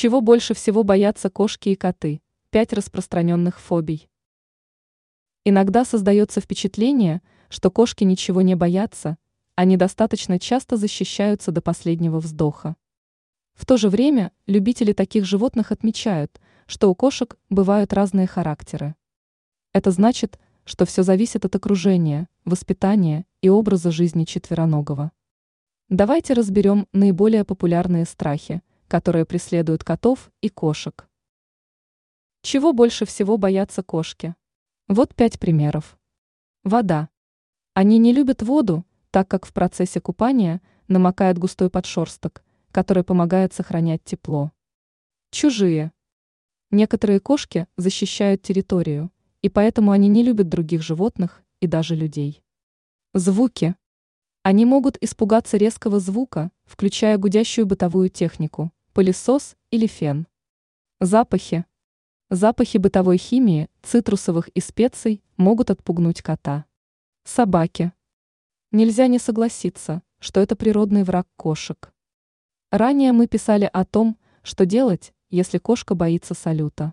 Чего больше всего боятся кошки и коты? Пять распространенных фобий. Иногда создается впечатление, что кошки ничего не боятся, они достаточно часто защищаются до последнего вздоха. В то же время любители таких животных отмечают, что у кошек бывают разные характеры. Это значит, что все зависит от окружения, воспитания и образа жизни четвероногого. Давайте разберем наиболее популярные страхи, которые преследуют котов и кошек. Чего больше всего боятся кошки? Вот пять примеров. Вода. Они не любят воду, так как в процессе купания намокает густой подшерсток, который помогает сохранять тепло. Чужие. Некоторые кошки защищают территорию, и поэтому они не любят других животных и даже людей. Звуки. Они могут испугаться резкого звука, включая гудящую бытовую технику, пылесос или фен. Запахи. Запахи бытовой химии, цитрусовых и специй могут отпугнуть кота. Собаки. Нельзя не согласиться, что это природный враг кошек. Ранее мы писали о том, что делать, если кошка боится салюта.